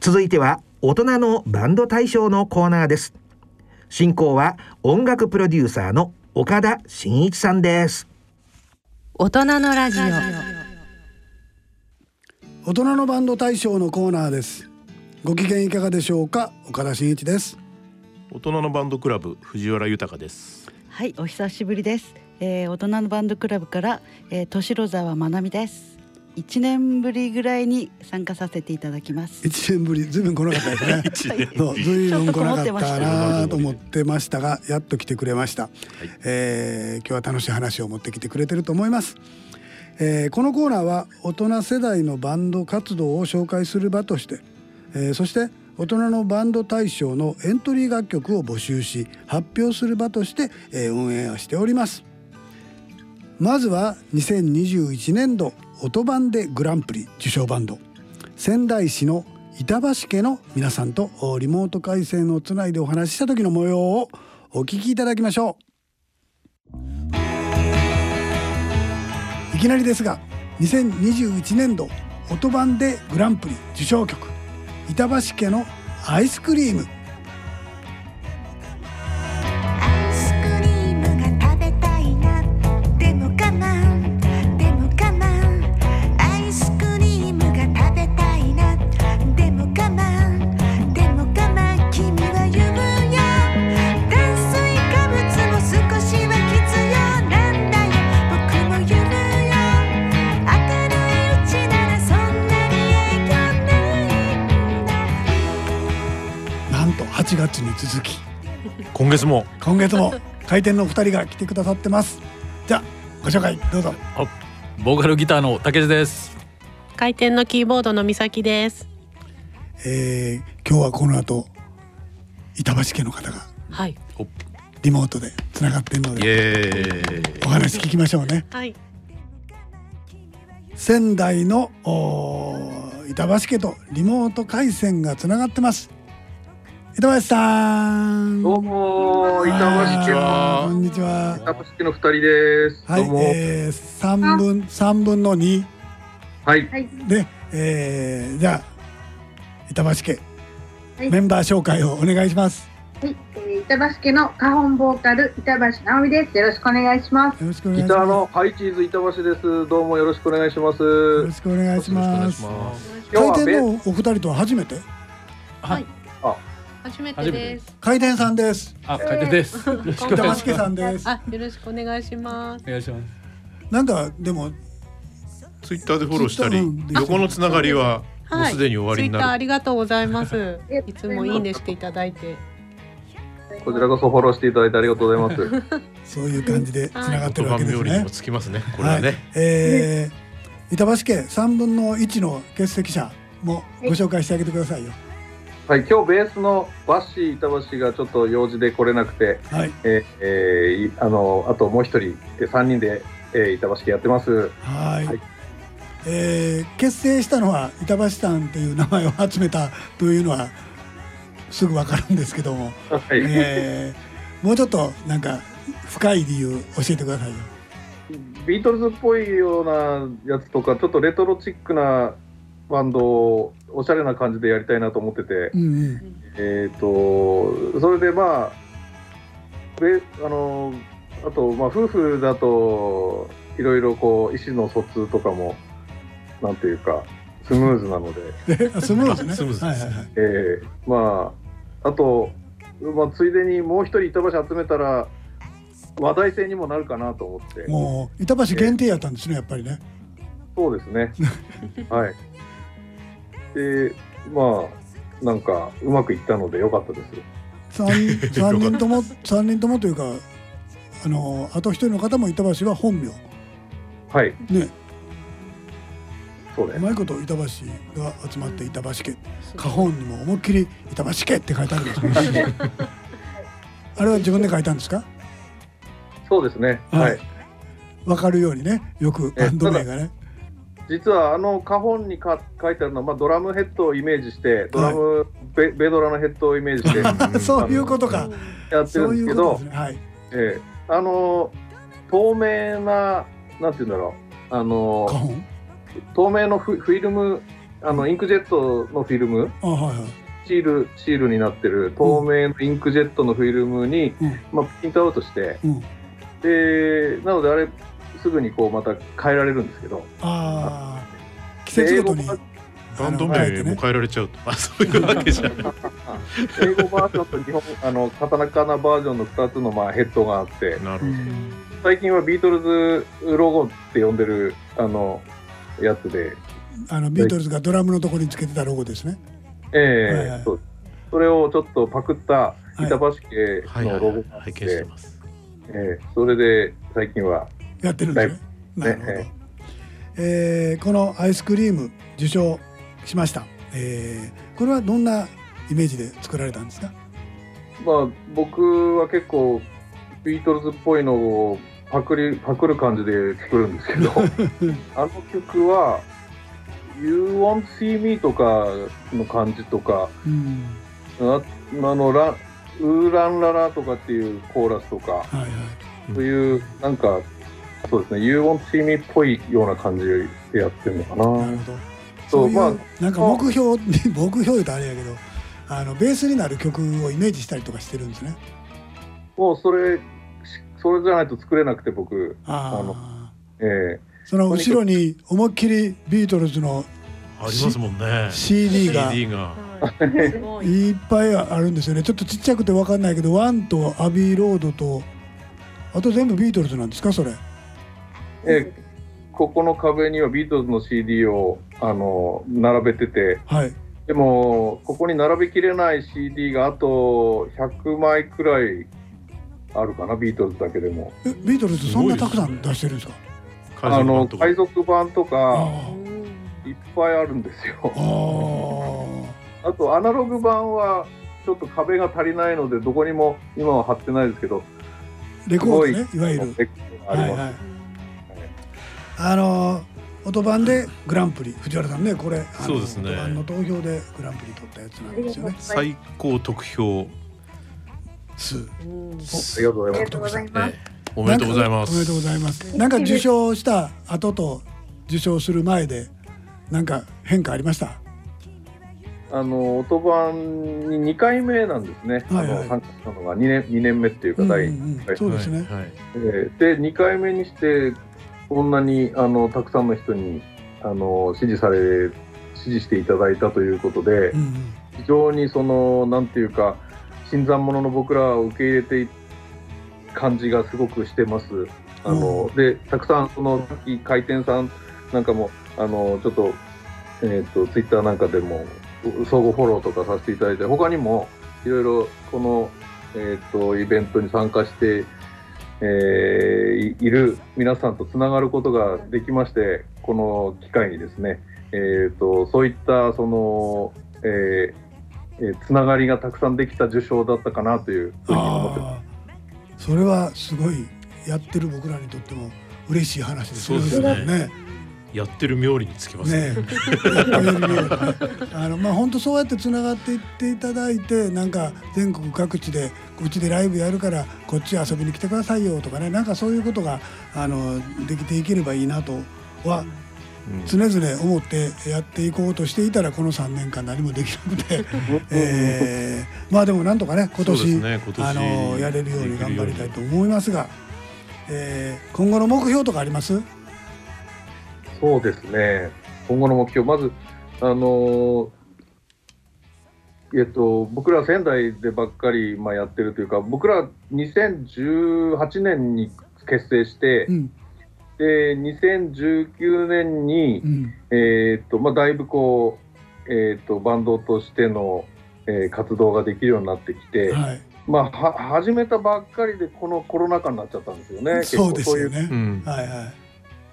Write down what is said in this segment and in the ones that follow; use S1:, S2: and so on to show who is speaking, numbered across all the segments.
S1: 続いては大人のバンド大賞のコーナーです。進行は音楽プロデューサーの岡田真一さんです。
S2: 大人のラジオ。
S3: 大人のバンド大賞のコーナーです。ご機嫌いかがでしょうか？岡田真一です。
S4: 大人のバンドクラブ藤原豊です。
S5: はい、お久しぶりです。えー、大人のバンドクラブから、えー、年路沢まなみです。一年ぶりぐらいに参加させていただきます。
S3: 一年ぶりずいぶん来なかったですね。ずいぶん来なかったなと思ってましたがやっと来てくれました、えー今日は楽しい話を持ってきてくれてると思います、えーこのコーナーは大人世代のバンド活動を紹介する場として、えーそして大人のバンド大賞のエントリー楽曲を募集し発表する場として、えー運営をしております。まずは2021年度音版でグランプリ受賞バンド。仙台市の板橋家の皆さんとリモート回線をつないでお話しした時の模様をお聞きいただきましょう。いきなりですが2021年度音版でグランプリ受賞曲板橋家のアイスクリーム。
S6: に
S3: 続き。
S4: 今月も。
S3: 今月も開店のお二人が来てくださってます。じゃあご紹介どうぞ。
S7: ボーカルギターの竹地です。
S2: 回転のキーボードの美咲です。
S3: えー今日はこの後板橋家の方が
S2: はい。
S3: リモートでつながっているの
S4: イ
S3: でお話聞きましょうね。
S2: はい。
S3: 仙台のおー板橋家とリモート回線がつながってます板橋さん
S8: どうも、板橋家の、
S3: こんにちは
S8: 板橋家の二人です。
S3: はい
S8: どうも。
S3: えー、三分三分の二
S8: はい。
S3: で、えー、じゃあ板橋家、
S9: はい
S3: メンバー紹介をお願いします
S9: はい、えー、板橋家のカホンボーカル板橋直美です。よろしくお願いします。
S3: よろしくお願い
S8: ギ
S3: します
S8: ターのハイチーズ板橋です。どうもよろしくお願いします。
S3: よろしくお願いします
S4: いします
S8: 今日はベ
S3: 開店のお二人とは初めて？
S2: 初めて
S7: 初めて
S2: で
S7: です
S3: 開店さんです。
S7: あ、海底です。よろしくお願いし
S3: 板橋家さんです。
S2: あよろしくお願いします。
S7: お願いします。
S3: なんかでも
S4: ツイッターでフォローしたり
S3: うん
S4: 横のつながりはもう
S2: はい
S4: すでに終わり
S2: ツイッターありがとうございます。いうつもいいねしていただいて。
S8: こちらこそフォローしていただいてありがとうございます。
S3: そういう感じでつながってるわけですね。
S4: つきますねこれは
S3: はい。
S4: ね、
S3: えー、板橋家三分の一の欠席者もご紹介してあげてくださいよ
S8: はい、今日ベースのバッシー板橋がちょっと用事で来れなくて、
S3: はい。
S8: えーえあのあともう一人で三人で、えー、板橋家やってます。
S3: はい。
S8: はい。
S3: えー結成したのは板橋さんという名前を集めたというのはすぐわかるんですけども、
S8: はい。
S3: えーもうちょっとなんか深い理由教えてくださいよ。
S8: ビートルズっぽいようなやつとかちょっとレトロチックなバンドをおしゃれな感じでやりたいなと思ってて、
S3: うんうん。
S8: えっ、とそれでまあべあのあとまあ夫婦だといろいろこう意思の疎通とかもなんていうかスムーズなので、
S3: であスムーズね。
S4: スムーズです。ね
S3: はいはいはい。
S8: えーまああと、まあ、ついでにもう一人板橋集めたら話題性にもなるかなと思って。
S3: もう板橋限定やったんですねやっぱりね。
S8: そうですね。はい。で、まあ、なんか、うまくいったのでよかったです。
S3: 三 三人とも三人ともというかあのあと一人の方も板橋は本名。
S8: はい、
S3: ね。
S8: そうね。
S3: うまいこと板橋が集まって板橋家。花本にも思いっきり板橋家って書いてあるんですね あれは自分で書いたんですか？
S8: そうですね。
S3: はい。
S8: はい。
S3: わかるようにねよくバンド名がね
S8: 実は、あの、花本にか書いてあるのは、まあ、ドラムヘッドをイメージして、ドラム、ベベドラのヘッドをイメージして
S3: そういうことか。
S8: やってるんですけど
S3: ね。はい。
S8: ええ。あの、透明な、なんていうんだろう、あの、透明のフフィルムあのインクジェットのフィルム？
S3: あはいはい。
S8: シールシールになってる透明のインクジェットのフィルムに、
S3: うん。
S8: まあ、プリントアウトして。
S3: うん。
S8: でなのであれすぐにこうまた変えられるんですけど。
S3: ああ季節ごとに。
S8: 英語
S4: バンド名も変えられちゃうと。あ、そういうわけじゃん。
S8: 英語バージョンと日本あのカタカナバージョンの2つのまあヘッドがあって。
S4: なるほど。
S3: うん
S8: 最近はビートルズロゴって呼んでるあのやつで、
S3: あのビートルズがドラムのところにつけてたロゴですね。
S8: ええ
S3: はいはい。
S8: そう。それをちょっとパクった板橋家のロゴがあっ
S4: 拝
S8: て、
S4: 見してます。
S8: ええそれで最近は
S3: やってるんですねなるほど、
S8: ね
S3: えーこのアイスクリーム受賞しました、えーこれはどんなイメージで作られたんですか？
S8: まあ僕は結構ビートルズっぽいのをパクリパクる感じで作るんですけど あの曲は「You Won't See Me」とかの感じとか
S3: うん。
S8: ああのラ「ウーランララ」とかっていうコーラスとか
S3: はいはい。
S8: そういうなんかそうですね「You Won't See Me」っぽいような感じでやってるのかな。
S3: なるほど。そう
S8: まあ
S3: なんか目標に 目標言うとあれやけどあのベースになる曲をイメージしたりとかしてるんですね。
S8: もうそれしそれじゃないと作れなくて僕
S3: あ
S8: の
S3: あ
S8: ええ。
S3: その後ろに思いっきりビートルズの
S4: ありますもんね。
S3: CD が。
S4: CD が。
S2: い。
S3: っぱいあるんですよね。ちょっとちっちゃくて分かんないけどワンとアビーロードとあと全部ビートルズなんですかそれ？
S8: ええここの壁にはビートルズの CD をあの並べてて。
S3: はい。
S8: でもここに並べきれない CD があと100枚くらいあるかなビートルズだけでも。
S3: えビートルズそんなたくさん出してるんですか？
S8: あの
S4: 海賊版とか
S8: いっぱいあるんですよ。
S3: ああ
S8: あとアナログ版はちょっと壁が足りないのでどこにも今は貼ってないですけど。
S3: ーレコードねいわゆる。
S8: レコードがあります、
S3: はいはいあの音版でグランプリ藤原さんねこれあの
S4: そうですね。
S3: 音版の投票でグランプリ取ったやつなんですよね。
S4: 最高得票。
S3: 数。
S2: うん。
S8: ありがとうございます。
S9: ありがとうございます。
S4: ええ。おめでとうございま
S3: なんかおめでとうご
S4: す。
S3: ざいます。なんか受賞した後と受賞する前でなんか変化ありました？
S8: あの音版に2回目なんですね、
S3: はいはい。
S8: あの参加したのが2年 ,2 年目っていうか、第
S3: うんうん。
S8: 一回。
S3: そうですね、
S8: で2回目にしてこんなにあのたくさんの人にあの支持され支持していただいたということで、
S3: うんうん
S8: 非常にそのなんていうか新参者の僕らを受け入れてい感じがすごくしてます。あの、でたくさんその回転さんなんかもあのちょっとえっ、とツイッターなんかでもう相互フォローとかさせていただいて他にもいろいろこのえっ、とイベントに参加して、えーいいる皆さんとつながることができましてこの機会にですねえー、とそういったその、えーえーつながりがたくさんできた受賞だったかなというふうに思ってます。
S3: それはすごいやってる僕らにとっても嬉しい話ですね。
S4: そうですね
S3: ね。
S4: やってる冥利につきます
S3: ね
S4: ね。
S3: あのまあ本当そうやってつながっていっていただいてなんか全国各地でうちでライブやるからこっち遊びに来てくださいよとかねなんかそういうことがあのできていければいいなとは
S4: うん
S3: 常々思ってやっていこうとしていたらこの3年間何もできなくて、えーまあでもなんとかね今年
S4: ね今年
S3: あのやれるように頑張りたいと思いますが、えー今後の目標とかあります？
S8: そうですね。今後の目標まずあのーえっと、僕ら仙台でばっかり、まあ、やってるというか僕ら2018年に結成して、
S3: うん。
S8: で2019年に、
S3: うん。
S8: えーっとまあ、だいぶこう、えーっとバンドとしての、えー活動ができるようになってきて、
S3: はい。
S8: まあ、は始めたばっかりでこのコロナ禍になっちゃったんですよね。結構
S3: そうですよ
S8: いう
S3: ね
S4: うん。
S3: はいはい。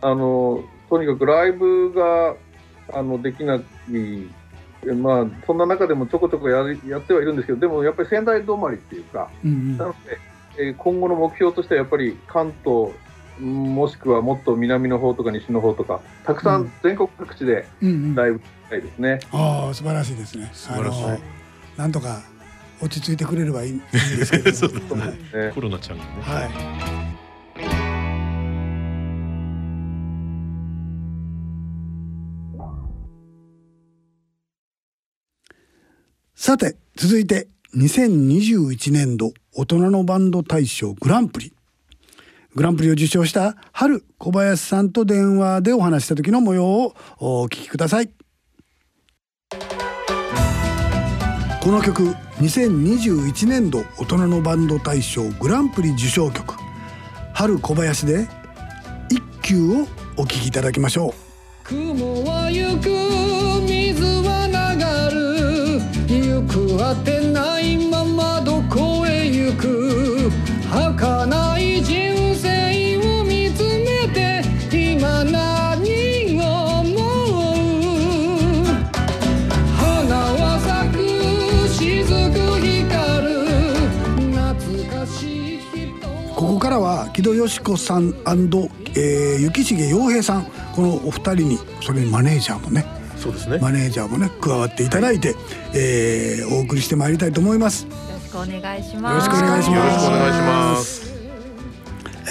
S8: あのとにかくライブがあのできない、えまあ、そんな中でもちょこちょこやりやってはいるんですけどでもやっぱり仙台止まりっていうか
S3: うんうん。
S8: なので、えー今後の目標としてはやっぱり関東うんもしくはもっと南の方とか西の方とかたくさ
S3: うん。
S8: ん全国各地で
S3: うんうん。
S8: ライブしたいですね。
S3: ああ素晴らしいですね。
S4: 素晴らしい。
S3: なんとか落ち着いてくれればいいんですけど
S4: そうですね。
S8: ね。
S4: コロナちゃんがね。
S3: はいさて続いて2021年度大人のバンド大賞グランプリ。グランプリを受賞した春小林さんと電話でお話した時の模様をお聞きください。この曲2021年度大人のバンド大賞グランプリ受賞曲。春小林で一休をお聞きいただきましょう。戸よし子さん、えー、雪重洋平さんこのお二人にそれにマネージャーもね
S4: そうですね
S3: マネージャーもね加わっていただいて、えーお送りしてまいりたいと思います。よ
S10: よろしくお願いし
S3: ろ
S10: ます。
S3: しくお願いし
S4: よろしくお。願いします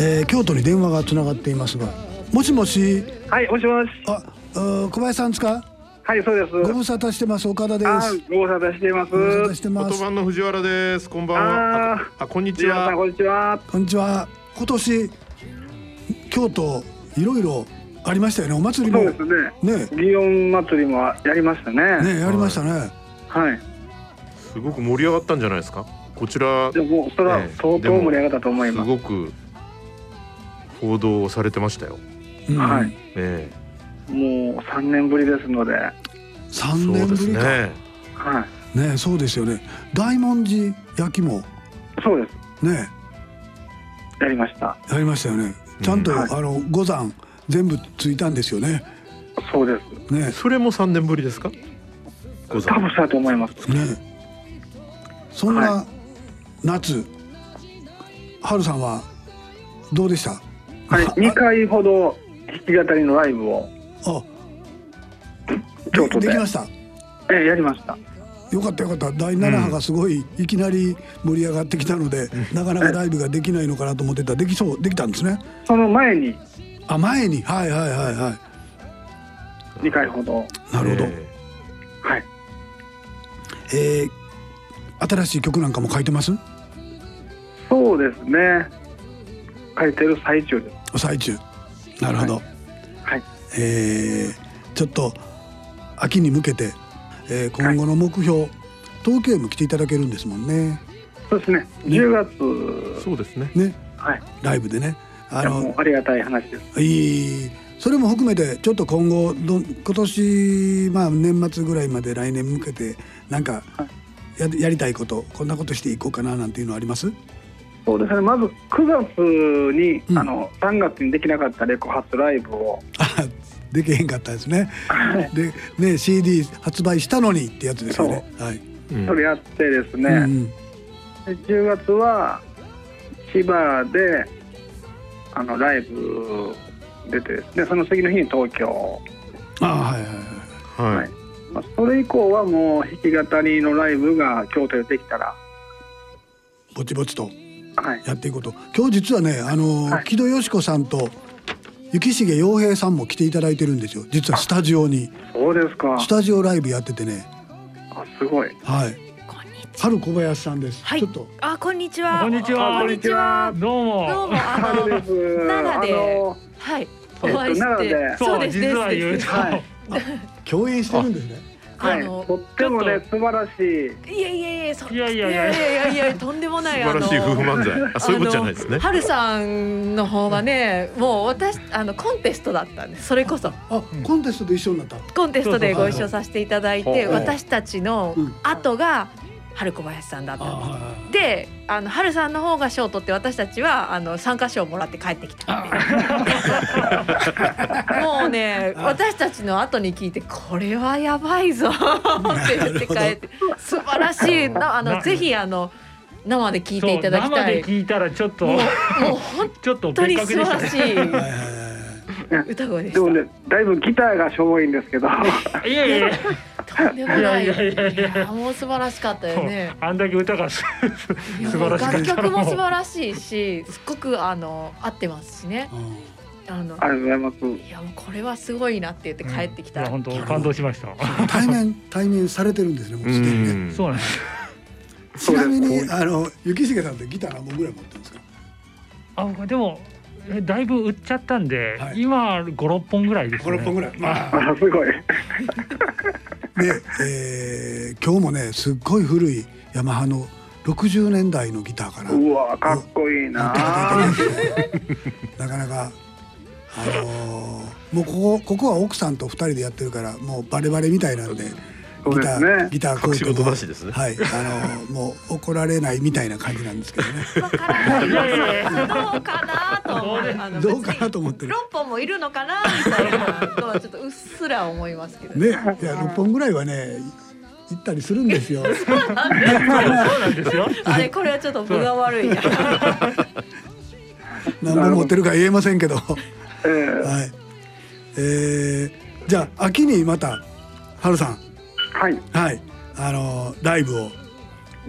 S3: えー京都に電話がつながっていますが、もしもし、
S11: はい、もしもし。
S3: あ、小林さんですか？
S11: はい、そうです。
S3: ご無沙汰してます岡田です。
S11: ご無沙汰しています。
S3: ご無沙汰してます。
S4: 言葉の藤原ですこんばんは
S11: あ
S4: こんにちは
S11: こんにちは。
S3: こんにちは。今年京都いろいろありましたよね。お祭りも
S11: そうですね。
S3: ね
S11: 祇園祭りもやりましたね。
S3: ねやりましたね。
S11: はい。
S4: すごく盛り上がったんじゃないですか？こちら
S11: でも、それは
S4: ええ
S11: 相当盛り上がったと思い
S4: す
S11: ます。
S4: ごく報道されてましたよ
S3: うん
S11: はい。
S4: え
S11: もう三年ぶりですので。は
S3: 三
S4: えそうです
S3: 年ぶりか。
S4: ね
S11: い。
S3: ねそうですよね。大文字焼きも
S11: そうです。
S3: ね
S11: やりました。
S3: やりましたよね。ちゃんと、
S11: はい
S3: あの五山全部ついたんですよね。
S11: そうです。
S3: ね
S4: それも三年ぶりですか？
S11: 多分そうだと思います。
S3: ねそんな
S11: は
S3: 夏、春さんはどうでした？
S11: はい、二回ほど弾き語りのライブを
S3: あ
S11: 京都で
S3: できました？
S11: ええやりました。
S3: よかったよかった。第7波がすごいいきなり盛り上がってきたので、なかなかライブができないのかなと思ってた。らできそうできたんですね。
S11: その前に？
S3: あ前に？はいはいはいは
S11: 二回ほど。
S3: いなるほど、
S4: え
S11: はい。
S3: えー新しい曲なんかも書いてます？
S11: そうですね。書いてる最中です。
S3: 最中。なるほど、
S11: はい。
S3: えーちょっと秋に向けて、えー今後の目標、東京へも来ていただけるんですもんね。
S11: そうですね。10月、
S4: えそうですね。
S3: ね。
S11: はい。
S3: ライブでね。あの
S11: うありがたい話です。
S3: いい。それも含めてちょっと今後どん今年まあ年末ぐらいまで来年向けてなんかややりたいことこんなことしていこうかななんていうのあります？
S11: そうですね。まず9月に、
S3: うん。
S11: あの3月にできなかったレコ発ライブを、
S3: あできへんかったですね。でね CD 発売したのにってやつですよね。はい。
S4: うん
S11: それやってですね。
S3: うんうん
S11: で10月は千葉であのライブ出てですね。その次の日に東京。
S3: あはいはいはい。
S4: はい
S11: まあ、それ以降はもう弾き語りのライブが京都でできたら、
S3: ぼちぼちと
S11: はい。
S3: やっていこうと。今日実はねあの、
S11: はい
S3: 木戸よし子さんと雪重洋平さんも来ていただいてるんですよ。実はスタジオに
S11: そうですか。
S3: スタジオライブやっててね。
S11: あすごい。
S3: はい。
S10: こんにちは。
S3: 春小林さんです。
S10: はい
S3: ちょっと
S10: あ、こんにちは。
S7: こんにちは
S11: あこんにちは。
S7: どうも。
S10: どうも、あの、
S11: 春です。
S10: 奈良ではい、
S11: えっと
S10: お会いしてそうです
S7: 実は言うと、
S3: 共演してるんですね。
S11: はい。
S10: あの
S11: とってもね素晴らしい。
S10: いやいやいや、そ
S7: いやいやいや
S10: いやいやとんでもない
S4: 素晴らしい夫婦漫才あそういうことじゃないですね
S10: 春さんの方がね、もう私あのコンテストだったんです。それこそ
S3: あコンテストで一緒になった。
S10: コンテストでご一緒させていただいて、私たちの
S3: うん
S10: 後が春小林さんだったんです。で、あの春さんの方が賞を取って私たちはあの参加賞をもらって帰ってきた。もうね、私たちの後に聞いてこれはやばいぞって言って帰って素晴らしいなあの
S7: な
S10: ぜひあの生で聞いていただきたい。
S7: 生で聞いたらちょっと
S10: もうもう本
S7: ちょっと
S10: 当に
S7: 別
S10: 素。晴らしい
S3: はいはいはい
S10: 歌声でした。
S11: でもねだいぶギターがしょぼいんですけど。
S7: いやいやいや
S10: とんでもない。
S7: いやいやいやいや
S10: いやもう素晴らしかったよね。
S7: あんだけ歌がす
S10: いや
S7: 素晴らしかった
S10: 楽曲も素晴らしいし、すっごくあの合ってますしね。
S3: うん
S10: あの
S11: ありがとうございます。
S10: いやもうこれはすごいなって言って帰ってきた。
S7: 本当感動しました。
S3: 対面対面されてるんですねもうすでにね
S7: そうなんです。
S3: ちなみにあの雪重さんってギター何本ぐらい持ってるんですか？
S7: あでもえだいぶ売っちゃったんで、今五六本ぐらいですね。
S3: 5 6本ぐらいま
S11: あ すごい。
S3: で、えー今日もねすっごい古いヤマハの60年代のギターかな。
S11: うわかっこいいな。
S3: なかなかあのーもうここここは奥さんと二人でやってるからもうバレバレみたいなんでギタ
S11: ですね。
S3: ーギターコート
S4: 隠し事なしで。すね。
S3: はい。あのーもう怒られないみたいな感じなんですけどね。
S10: いやいやいやどうかなと思う。あの
S3: どうかなと思ってる。
S10: 六本もいるのかなみたいなのはちょっとうっすら思いますけど。
S3: ね。いや6本ぐらいはね行ったりするんですよ。
S7: そうなんですよ。
S10: あれこれはちょっと分が悪いな。
S3: 何本持ってるか言えませんけど。
S11: えー
S3: はい。えーじゃあ秋にまた春さん
S11: はい。
S3: はいあのーライブをこ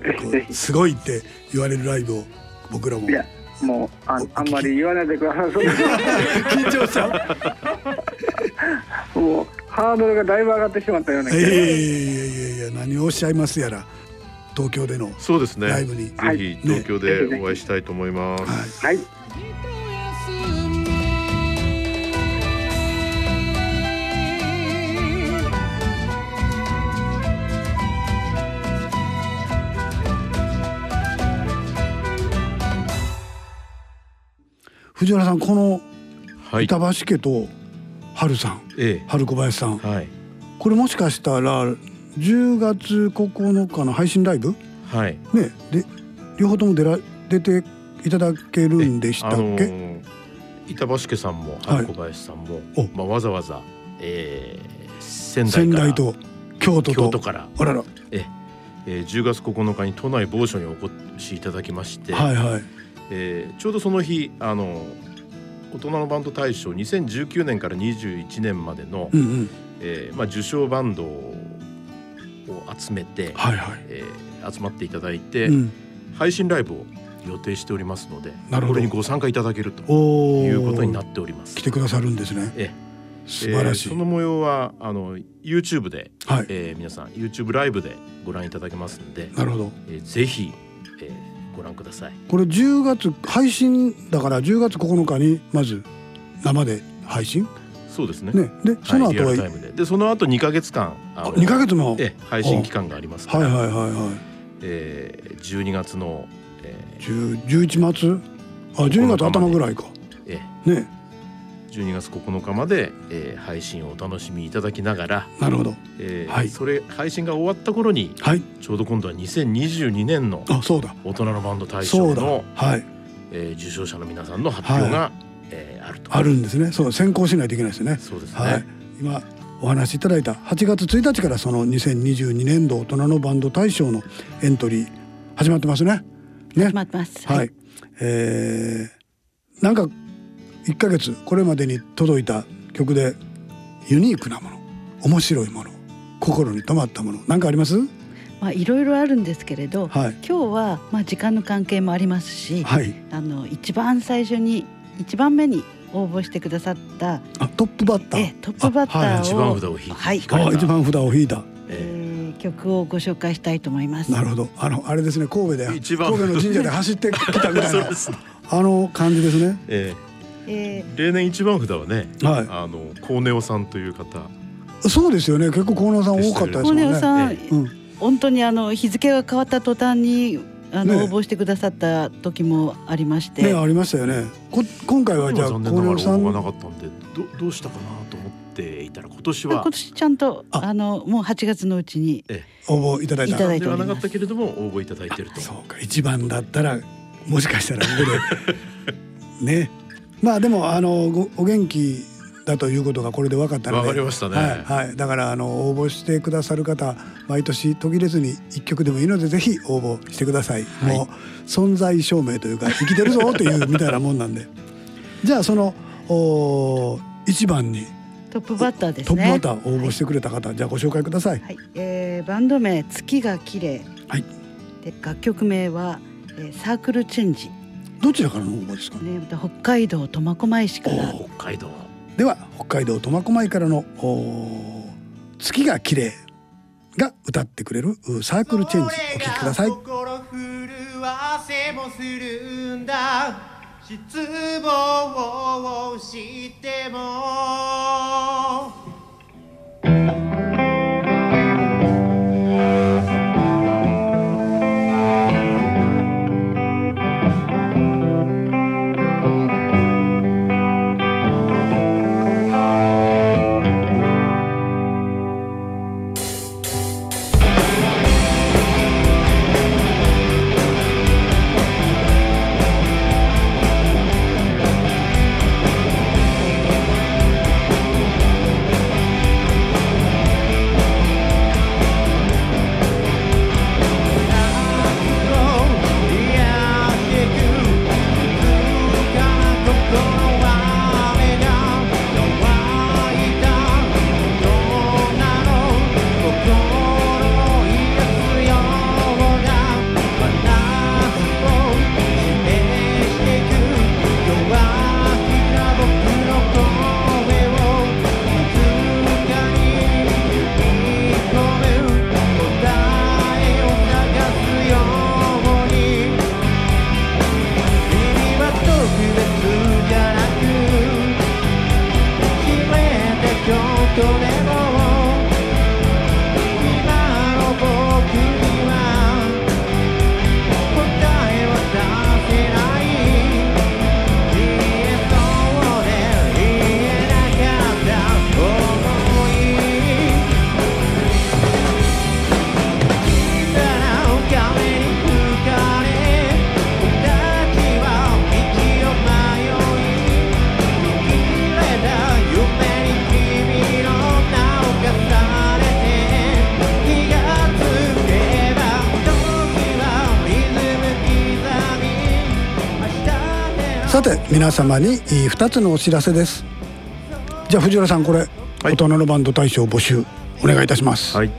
S11: ぜひぜ
S3: うすごいって言われるライブを僕らも
S11: ひ。いやもうああんまり言わないでください。
S3: 緊張した
S11: もうハードルがだいぶ上がってしまったような気が。
S3: いやいやいやいやいや何をおっしゃいますやら東京での
S4: そうですね。
S3: ライブに
S4: ぜひ東京でお会いしたいと思います。
S11: はい。
S3: 藤原さんこの
S4: はい。
S3: 板橋家と春さん
S4: え
S3: 春小林さん
S4: え。はい。
S3: これもしかしたら10月9日の配信ライブ？
S4: はい。
S3: ねで両方とも出ら出ていただけるんでしたっ
S4: あの
S3: け、
S4: ー板橋家さんも
S3: はい。
S4: 春小林さんも、
S3: お。
S4: まあわざわざ、えー、仙台
S3: 仙台と京都と。
S4: 京都から。
S3: あらら。
S4: ええ。ー、10月9日に都内某所にお越しいただきまして、
S3: はいはい
S4: えーちょうどその日あの大人のバンド大賞2019年から21年までの、
S3: うんうん。
S4: えーまあ、受賞バンドを集めて、
S3: はいはい。
S4: えー集まっていただいて、
S3: うん。
S4: 配信ライブを予定しておりますのでこれにご参加いただけるということになっております。
S3: 来てくださるんですね。
S4: え。
S3: 素晴らしい、
S4: えーその模様はあの YouTube で、
S3: はい。
S4: えー皆さん YouTube ライブでご覧いただけますんで、
S3: なるほど。
S4: えーぜひ、えーご覧ください。
S3: これ10月配信だから10月9日にまず生で配信？
S4: そうですね。
S3: ね。でその後は？
S4: リアルタイムで。でその後2ヶ月間あの
S3: 2ヶ月も？
S4: えー配信期間がありますから、
S3: はいはいはいはい。
S4: えー12月の、え
S3: 10 11月あ12月頭ぐらいか。
S4: ーえ
S3: ね。
S4: ー12月9日まで、えー配信をお楽しみいただきながら、
S3: なるほど。
S4: えー
S3: はい。
S4: それ配信が終わった頃に、
S3: はい。
S4: ちょうど今度は2022年の
S3: あそうだ。
S4: 大人のバンド大賞の、
S3: はい。
S4: えー受賞者の皆さんの発表が、
S3: は
S4: えーあると。
S3: あるんですね。そう先行しないといけないですね。
S4: そうですね、
S3: はい。今お話しいただいた8月1日からその2022年度大人のバンド大賞のエントリー始まってますね。ね。
S5: 始まってます。
S3: はい、えーなんか1ヶ月これまでに届いた曲でユニークなもの面白いもの心に留まったもの何かあります？
S5: まあいろいろあるんですけれど、
S3: はい。
S5: 今日はまあ時間の関係もありますし、
S3: はい。
S5: あの一番最初に一番目に応募してくださった
S3: あトップバッター。
S5: えトップバッター
S3: はい。
S4: 一番札を引いて
S5: はい。
S3: 一番札を引いた。
S5: えー曲をご紹介したいと思います。
S3: なるほど。あのあれですね神戸で
S4: 一番。
S3: 神戸の神社で走ってきたみたいな あの感じですね。
S4: え
S5: え
S4: ー。例年一番札はね、
S3: はい。
S4: あのコーネオさんという方。
S3: そうですよね。結構河野さん多かったです
S5: ー、
S3: もんね。
S5: コーネオさん、
S4: え
S3: うん
S5: 本当にあの日付が変わった途端にあの、
S3: ね。
S5: 応募してくださった時もありまして、
S3: ねありましたよね。こ今回はじゃあ
S4: 残
S3: 河野さ
S4: 念ながら応募が
S3: ん
S4: なかったんでどどうしたかなと思っていたら今年は。
S5: あ今年ちゃんとあ。のもう8月のうちに
S3: 応募いただいた。
S5: いただいて
S4: で
S5: おります。
S4: はなかったけれども応募いただいてると。
S3: そうか。一番だったらもしかしたらここで。ねまあでもあのごお元気だということがこれで分かったので
S4: わかりましたね。
S3: はい、はい、だからあの応募してくださる方毎年途切れずに一曲でもいいのでぜひ応募してください、もう存在証明というか生きてるぞっていうみたいなもんなんで。じゃあそのお一番に
S5: トップバッターです
S3: トップバ
S5: ね。
S3: ッター応募してくれた方、じゃあご紹介ください。
S5: はい、えーバンド名月が綺麗。
S3: はい。
S5: で楽曲名は、えーサークルチェンジ。
S3: どちらからの応募ですか？
S5: ね、北海道苫小牧市から。
S4: 北海道。
S3: では北海道苫小牧からの月が綺麗が歌ってくれるうサークルチェンジお聴きください
S12: 心震わせもするんだ失望をしても
S3: さて皆様に2つのお知らせです。じゃあ藤原さんこれ、大人のバンド大賞募集お願いいたします。
S4: はい、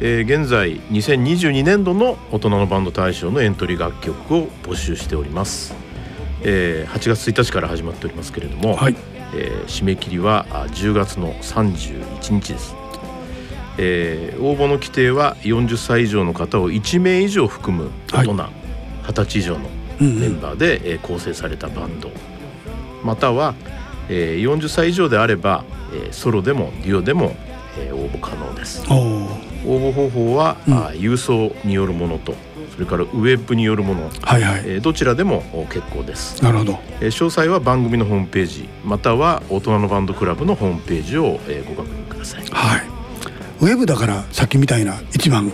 S4: えー現在2022年度の大人のバンド大賞のエントリー楽曲を募集しております、えー8月1日から始まっておりますけれども、えー締め切りはあ10月の31日です、えー応募の規定は40歳以上の方を1名以上含む大人、20歳以上のメンバーで、えー構成されたバンド。または、えー40歳以上であれば、えーソロでもデュオでも、えー応募可能です。
S3: お
S4: 応募方法は、あ郵送によるものとそれからウェブによるもの、
S3: はいはい。
S4: えーどちらでもお結構です。
S3: なるほど。
S4: えー詳細は番組のホームページまたは大人のバンドクラブのホームページを、えーご確認ください。
S3: はい。ウェブだからさっきみたいな一番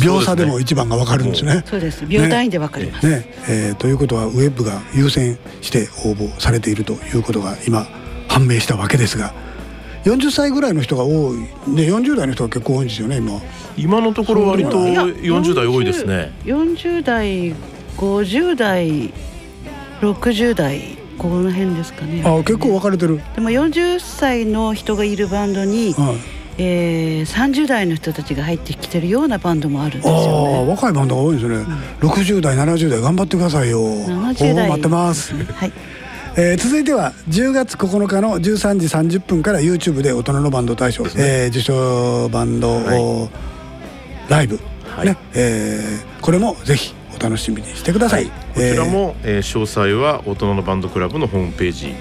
S3: 秒差でも一番がわかるんですね。
S5: そうです。秒単位でわかります。
S3: ね。えーということはウェブが優先して応募されているということが今判明したわけですが40歳ぐらいの人が多い、ね、40代の人が結構多いんですよね今。
S4: 今のところ割と
S5: いや
S4: 40代多いですね。
S5: 40代、50代、60代この辺ですかね。
S3: あ結構分かれてる、
S5: でも40歳の人がいるバンドに、
S3: はい
S5: えー、30代の人たちが入ってきてるようなバンドもあるんです
S3: あ
S5: よね。
S3: あ若いバンドが多いんですね、60代70代頑張ってくださいよ。
S5: 70代。
S3: 待ってます、
S5: はい。
S3: えー続いては10月9日の13時30分から YouTube で大人のバンド大賞、えー受賞バンド、ライブ、ねえーこれもぜひお楽しみにしてください、
S4: こちらも、えー詳細は大人のバンドクラブのホームページ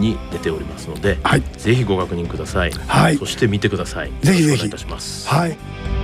S4: に出ておりますので、ぜひご確認ください、
S3: はい。
S4: そして見てください。
S3: ぜひぜひ。
S4: お願いいたします。
S3: はい